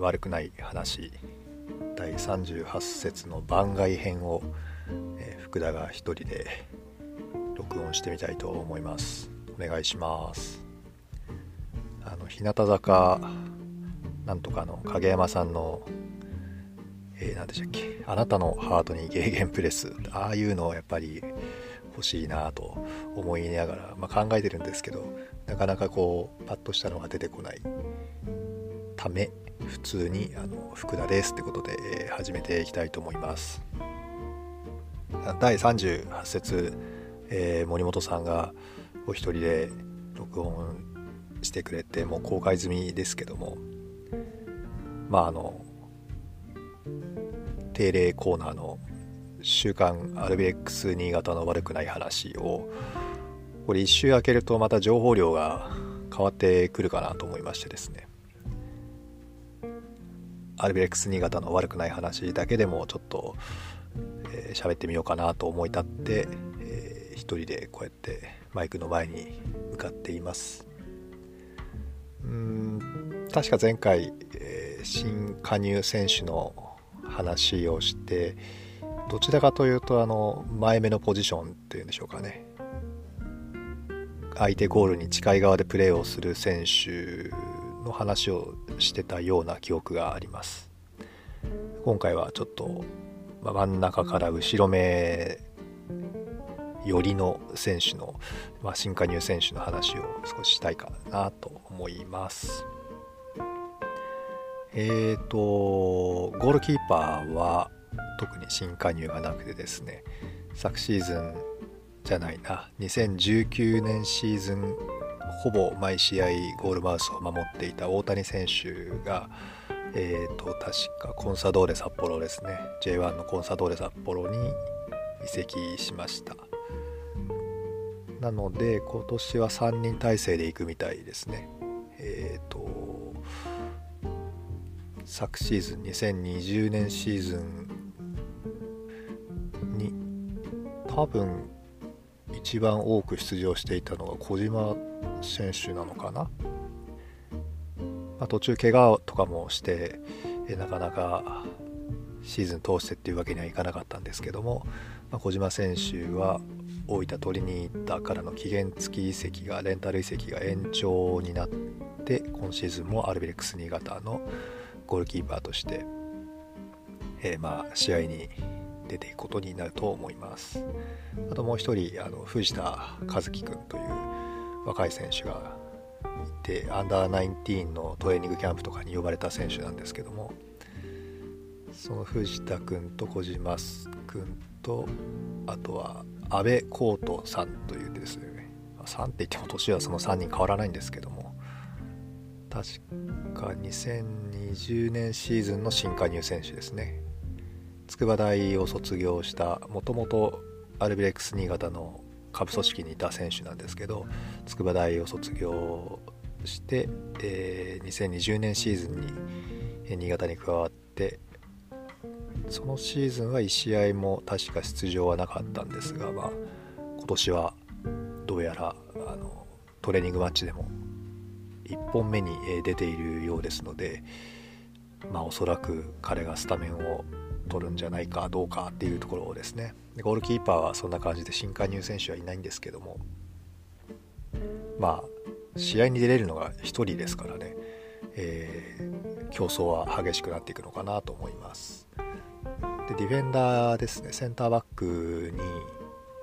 悪くない話。第38節の番外編を、えー、福田が一人で録音してみたいと思います。お願いします。あの日向坂なんとかの影山さんのえー、何でしたっけあなたのハートにゲーゲンプレス。ああいうのをやっぱり欲しいなと思いながら、まあ、考えてるんですけどなかなかこうパッとしたのが出てこない。ため普通にあの福田ですってことで、え、始めていきたいと思います。第38節、えー、森本さんがお一人で録音してくれてもう公開済みですけどもまああの定例コーナーの「週刊アルビレックス新潟の悪くない話」をこれ一周開けるとまた情報量が変わってくるかなと思いましてですね。アルビレックス新潟の悪くない話だけでもちょっと喋、えー、ってみようかなと思い立って、えー、一人でこうやってマイクの前に向かっています。うん確か前回、えー、新加入選手の話をしてどちらかというとあの前目のポジションっていうんでしょうかね。相手ゴールに近い側でプレーをする選手の話をしてたような記憶があります。今回はちょっと、真ん中から後ろ目寄りの選手の、まあ、新加入選手の話を少ししたいかなと思います。えーとゴールキーパーは特に新加入がなくてですね昨シーズンじゃないな2019年シーズンほぼ毎試合ゴールマウスを守っていた大谷選手が、えーと、確かコンサドーレ札幌ですね。J1 のコンサドーレ札幌に移籍しました。なので今年は3人体制で行くみたいですね。えっ、ー、と昨シーズン2020年シーズンに多分一番多く出場していたのが小島選手なのかな、まあ、途中怪我とかもしてえなかなかシーズン通してっていうわけにはいかなかったんですけども、まあ、小島選手は大分取りに行ったからの期限付き移籍がレンタル移籍が延長になって今シーズンもアルビレックス新潟のゴールキーパーとして、えー、まあ試合に出ていくことになると思います。あともう一人あの藤田和樹君という若い選手がいてアンダー19のトレーニングキャンプとかに呼ばれた選手なんですけどもその藤田君と小島君とあとは阿部浩人さんというですね3って言っても年はその3人変わらないんですけども確か2020年シーズンの新加入選手ですね。筑波大を卒業したもともとアルビレックス新潟の下部組織にいた選手なんですけど筑波大を卒業して、えー、2020年シーズンに新潟に加わってそのシーズンは1試合も確か出場はなかったんですが、まあ、今年はどうやらあのトレーニングマッチでも1本目に出ているようですので、まあ、おそらく彼がスタメンを取るんじゃないかどうかっていうところをですね。ゴールキーパーはそんな感じで新加入選手はいないんですけども。まあ試合に出れるのが1人ですからね、えー、競争は激しくなっていくのかなと思います。でディフェンダーですね。センターバックに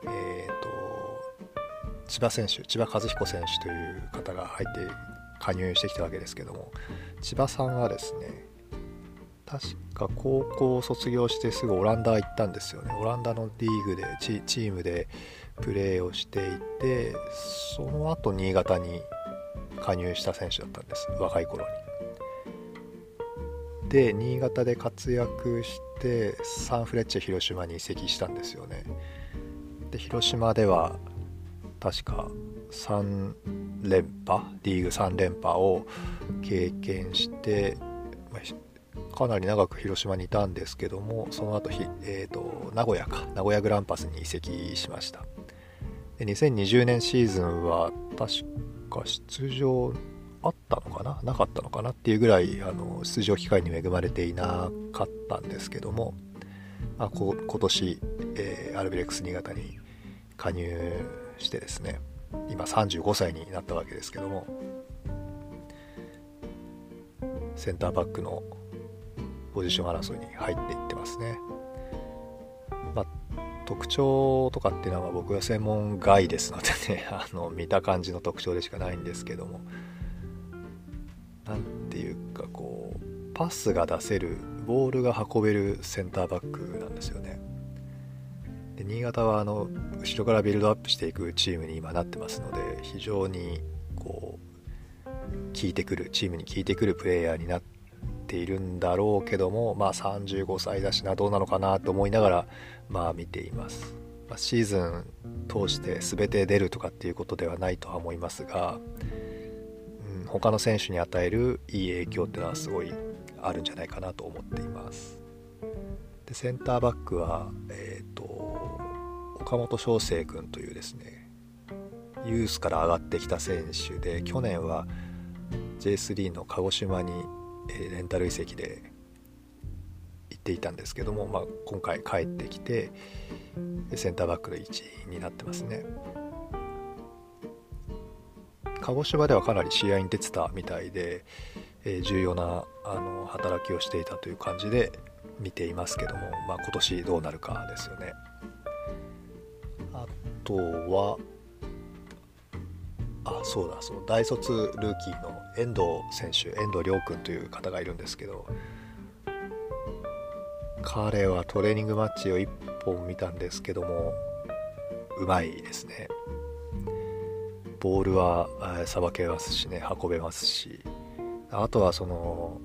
えーと、千葉選手千葉和彦選手という方が入って加入してきたわけですけども。千葉さんはですね確か高校を卒業してすぐオランダ行ったんですよね。オランダのリーグでチームでプレーをしていてその後新潟に加入した選手だったんです。若い頃に。で新潟で活躍してサンフレッチェ広島に移籍したんですよね。で広島では確か3連覇？リーグ3連覇を経験してかなり長く広島にいたんですけどもその後ひ、えーと、名古屋か。名古屋グランパスに移籍しました。で2020年シーズンは確か出場あったのかな？なかったのかなっていうぐらいあの出場機会に恵まれていなかったんですけども、まあ、こ今年、えー、アルビレックス新潟に加入してですね今35歳になったわけですけどもセンターバックのポジション争いに入っていってますね。まあ、特徴とかっていうのは僕は専門外ですのでね あの見た感じの特徴でしかないんですけども何ていうかこうパスが出せるボールが運べるセンターバックなんですよね。で新潟はあの後ろからビルドアップしていくチームに今なってますので非常にこう効いてくるチームに効いてくるプレイヤーになっているんだろうけどもまあ35歳だしなどうなのかなと思いながらまあ見ています、まあ、シーズン通して全て出るとかっていうことではないとは思いますが、うん、他の選手に与えるいい影響っていうのはすごいあるんじゃないかなと思っています。でセンターバックは、えーと、岡本翔成君というですねユースから上がってきた選手で去年は J3 の鹿児島に、えレンタル移籍で行っていたんですけども、まあ、今回帰ってきてセンターバックの位置になってますね鹿児島ではかなり試合に出てたみたいで、え重要なあの働きをしていたという感じで見ていますけども、まあ、今年どうなるかですよね。あとはあそうだそう大卒ルーキーの遠藤選手遠藤亮君という方がいるんですけど彼はトレーニングマッチを1本見たんですけどもうまいですね。ボールはさばけますしね運べますし。あとはその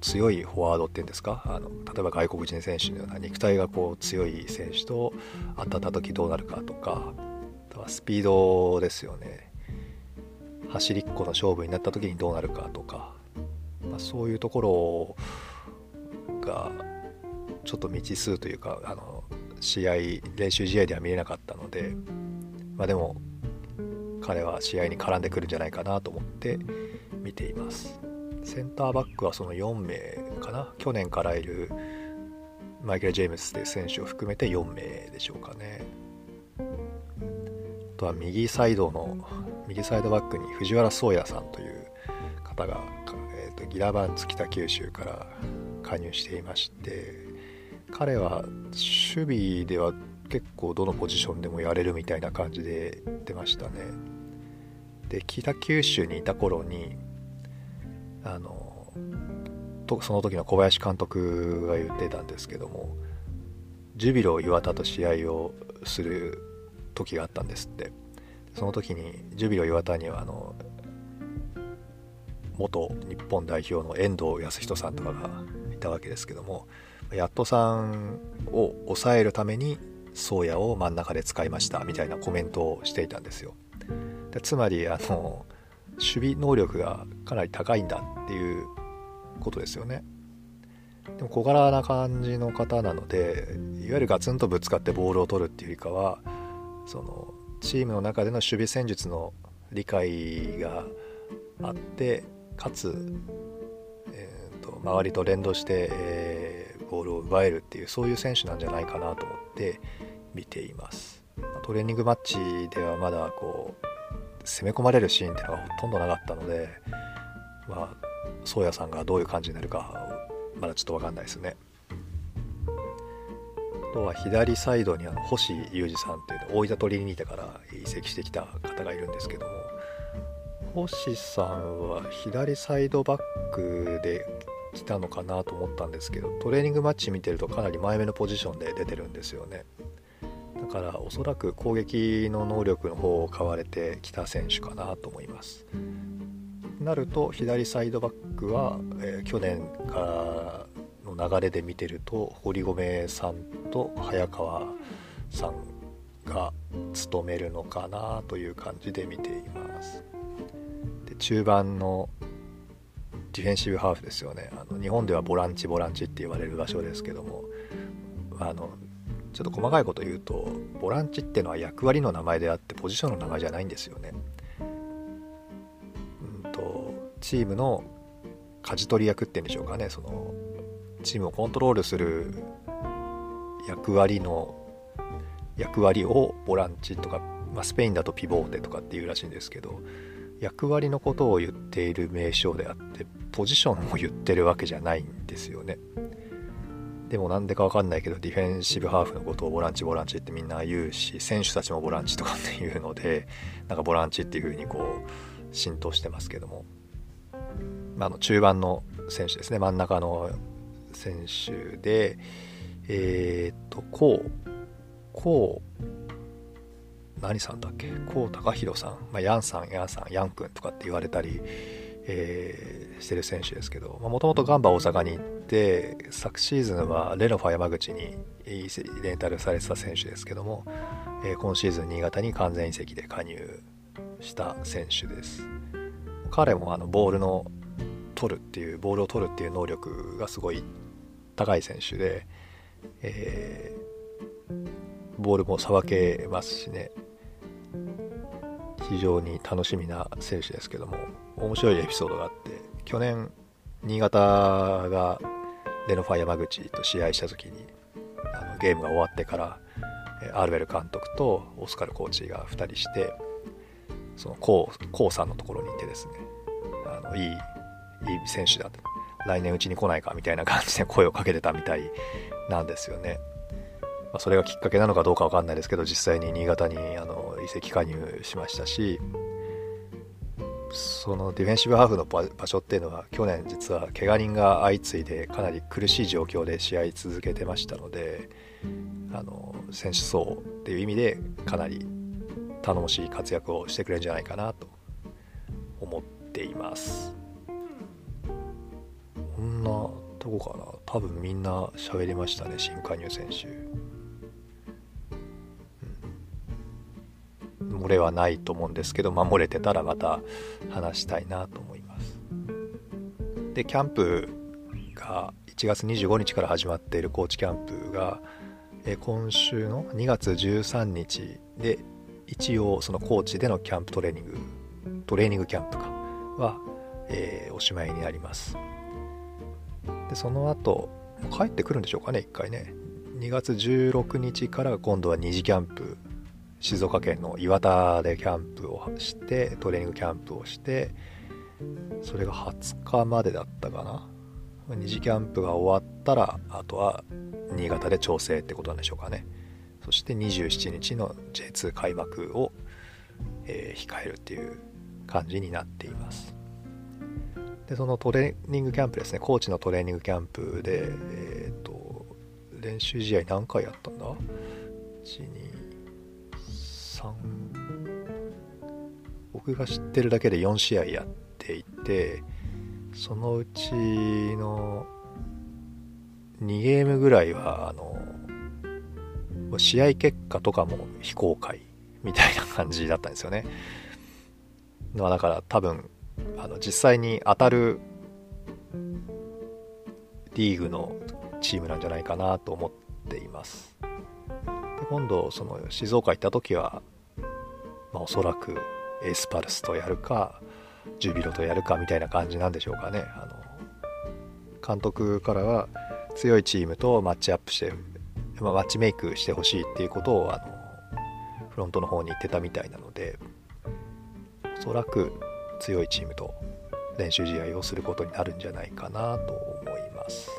強いフォワードっていうんですか？あの例えば外国人選手のような肉体がこう強い選手と当たった時どうなるかとかあとはスピードですよね。走りっこの勝負になった時にどうなるかとか、まあ、そういうところがちょっと未知数というかあの試合練習試合では見れなかったので、まあ、でも彼は試合に絡んでくるんじゃないかなと思って見ています。センターバックはその4名かな？去年からいるマイケル・ジェームスという選手を含めて4名でしょうかねあとは右サイドの右サイドバックに藤原宗也さんという方が、えーと、ギラバンツ北九州から加入していまして彼は守備では結構どのポジションでもやれるみたいな感じで出ましたね。で北九州にいた頃にあのとその時の小林監督が言ってたんですけどもジュビロ磐田と試合をする時があったんですって。その時にジュビロ磐田にはあの元日本代表の遠藤康人さんとかがいたわけですけどもヤットさんを抑えるために宗谷を真ん中で使いましたみたいなコメントをしていたんですよ。でつまりあの守備能力がかなり高いんだっていうことですよね。でも小柄な感じの方なのでいわゆるガツンとぶつかってボールを取るっていうよりかはそのチームの中での守備戦術の理解があってかつ、えーと、周りと連動して、えー、ボールを奪えるっていうそういう選手なんじゃないかなと思って見ています。トレーニングマッチではまだこう攻め込まれるシーンっていうのがほとんどなかったのでまあ宗谷さんがどういう感じになるかまだちょっと分かんないですね。とは左サイドにあの星裕二さんっていう大分トリニータから移籍してきた方がいるんですけども星さんは左サイドバックで来たのかなと思ったんですけどトレーニングマッチ見てるとかなり前目のポジションで出てるんですよねだからおそらく攻撃の能力の方を買われてきた選手かなと思います。なると左サイドバックは、えー、去年からの流れで見てると堀米さんと早川さんが務めるのかなという感じで見ています。で中盤のディフェンシブハーフですよねあの日本ではボランチボランチって言われる場所ですけどもあのちょっと細かいこと言うとボランチってのは役割の名前であってポジションの名前じゃないんですよね。うんとチームの舵取り役っていうんでしょうかねそのチームをコントロールする役割の役割をボランチとか、まあ、スペインだとピボーテとかっていうらしいんですけど役割のことを言っている名称であってポジションを言ってるわけじゃないんですよね。でもなんでかわかんないけどディフェンシブハーフのことをボランチボランチってみんな言うし選手たちもボランチとかっていうのでなんかボランチっていう風にこう浸透してますけども、まあ、の中盤の選手ですね。真ん中の選手でえー、っとこうこう何さんだっけ？こう高弘さん、まあ、ヤンさんヤンさんヤン君とかって言われたりえー、してる選手ですけどもともとガンバ大阪に行って昨シーズンはレノファ山口にレンタルされてた選手ですけども、えー、今シーズン新潟に完全移籍で加入した選手です。彼もあのボールの取るっていうボールを取るっていう能力がすごい高い選手で、えー、ボールもさばけますしね。非常に楽しみな選手ですけども面白いエピソードがあって去年新潟がレノファ山口と試合した時にあのゲームが終わってからアルベル監督とオスカルコーチが2人してそのコウさんのところに行ってですねあのいいいい選手だと来年うちに来ないかみたいな感じで声をかけてたみたいなんですよね。まあ、それがきっかけなのかどうか分かんないですけど実際に新潟にあの移籍加入しましたしそのディフェンシブハーフの場所っていうのは去年実は怪我人が相次いでかなり苦しい状況で試合続けてましたのであの選手層っていう意味でかなり頼もしい活躍をしてくれるんじゃないかなと思っていますとこかな。多分みんな喋りましたね新加入選手。漏れはないと思うんですけど、まあ、漏れてたらまた話したいなと思います。でキャンプが1月25日から始まっている高知キャンプが、今週の2月13日で一応その高知でのキャンプトレーニングトレーニングキャンプかは、えー、おしまいになります。でその後帰ってくるんでしょうかね1回ね。2月16日から今度は2次キャンプ。静岡県の岩田でキャンプをしてトレーニングキャンプをしてそれが20日までだったかな。2次キャンプが終わったらあとは新潟で調整ってことなんでしょうかね。そして27日の J2 開幕を、えー、控えるっていう感じになっています。でそのトレーニングキャンプですね。高知のトレーニングキャンプでえっ、ー、と練習試合何回やったんだ？1 2僕が知ってるだけで4試合やっていてそのうちの2ゲームぐらいはあの試合結果とかも非公開みたいな感じだったんですよね。だから多分あの実際に当たるリーグのチームなんじゃないかなと思っています。で今度その静岡行った時はまあ、おそらくエースパルスとやるかジュビロとやるかみたいな感じなんでしょうかねあの監督からは強いチームとマッチアップして、まあ、マッチメイクしてほしいっていうことをあのフロントの方に言ってたみたいなのでおそらく強いチームと練習試合をすることになるんじゃないかなと思います。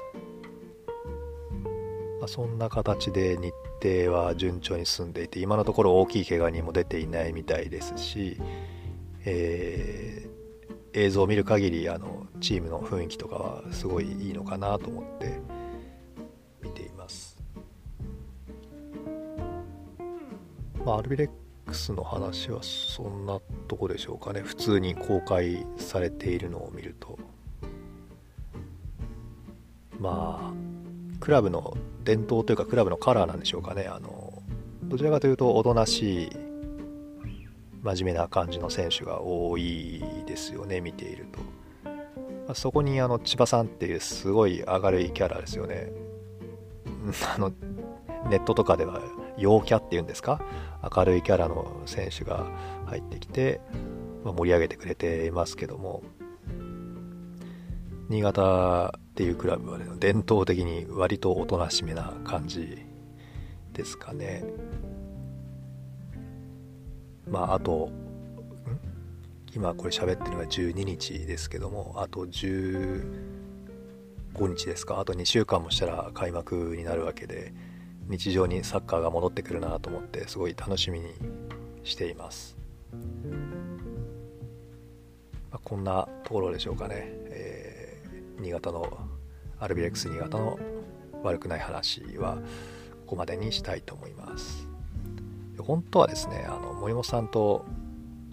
まあ、そんな形で日程は順調に進んでいて今のところ大きい怪我人も出ていないみたいですし、えー、映像を見る限りあのチームの雰囲気とかはすごいいいのかなと思って見ています。まあ、アルビレックスの話はそんなとこでしょうかね。普通に公開されているのを見ると。まあクラブの伝統というかクラブのカラーなんでしょうかね。あのどちらかというとおとなしい真面目な感じの選手が多いですよね見ていると、そこにあの千葉さんっていうすごい明るいキャラですよね。あのネットとかでは陽キャっていうんですか？明るいキャラの選手が入ってきて、まあ、盛り上げてくれていますけども。新潟っていうクラブは、ね、伝統的に割とおとなしめな感じですかね。まああと今これ喋ってるのが12日ですけどもあと15日ですか？あと2週間もしたら開幕になるわけで。日常にサッカーが戻ってくるなと思ってすごい楽しみにしています、まあ、こんなところでしょうかね、えー、新潟のアルビレックス新潟の悪くない話はここまでにしたいと思います。本当はですねあの森本さんと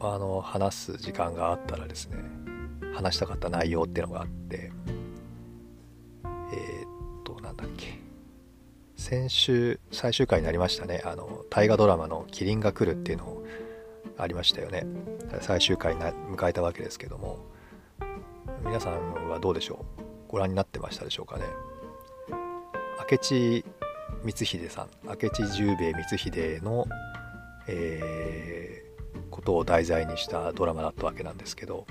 あの話す時間があったらですね話したかった内容っていうのがあって先週最終回になりましたね。あの大河ドラマの「キリンが来る」っていうのありましたよね。最終回に迎えたわけですけども。皆さんはどうでしょう？ご覧になってましたでしょうかね？明智光秀さん明智十兵衛光秀の、えー、ことを題材にしたドラマだったわけなんですけど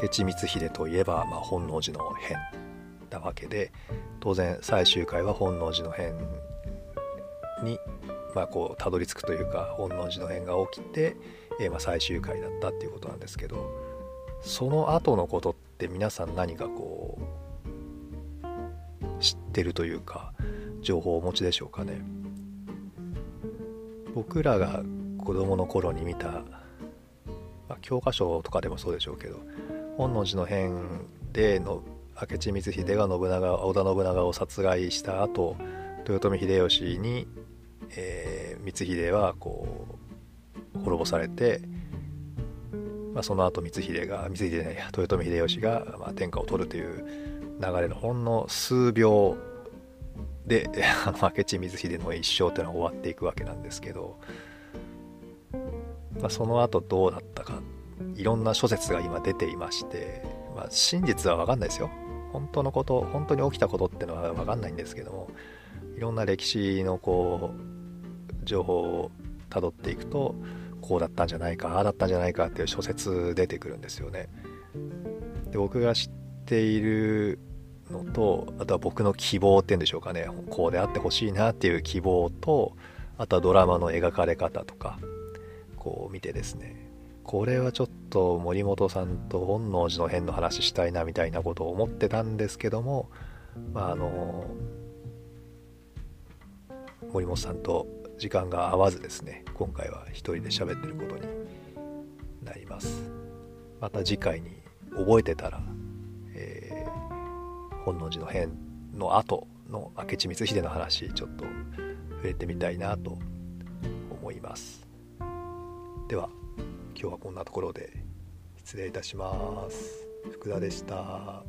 明智光秀といえば、まあ、本能寺の変。なわけで当然最終回は本能寺の変に、まあ、こうたどり着くというか本能寺の変が起きて、えー、ま、最終回だったっていうことなんですけどその後のことって皆さん何かこう知ってるというか情報をお持ちでしょうかね。僕らが子供の頃に見た、まあ、教科書とかでもそうでしょうけど本能寺の変での明智光秀が信長織田信長を殺害した後豊臣秀吉に、えー、光秀はこう滅ぼされてまあ、その後光秀が光秀じゃない豊臣秀吉が、まあ、天下を取るという流れのほんの数秒で 明智光秀の一生というのは終わっていくわけなんですけど、まあ、その後どうだったかいろんな諸説が今出ていまして、まあ、真実は分かんないですよ。本当のこと本当に起きたことっていうのは分かんないんですけどもいろんな歴史のこう情報をたどっていくとこうだったんじゃないかああだったんじゃないかっていう諸説出てくるんですよね。で僕が知っているのとあとは僕の希望っていうんでしょうかねこうであってほしいなっていう希望とあとはドラマの描かれ方とかこう見てですねこれはちょっと森本さんと本能寺の変の話したいなみたいなことを思ってたんですけどもまああの森本さんと時間が合わずですね今回は一人で喋ってることになります。また次回に覚えてたら、えー、本能寺の変の後の明智光秀の話ちょっと触れてみたいなと思います。では。今日はこんなところで失礼いたします。福田でした。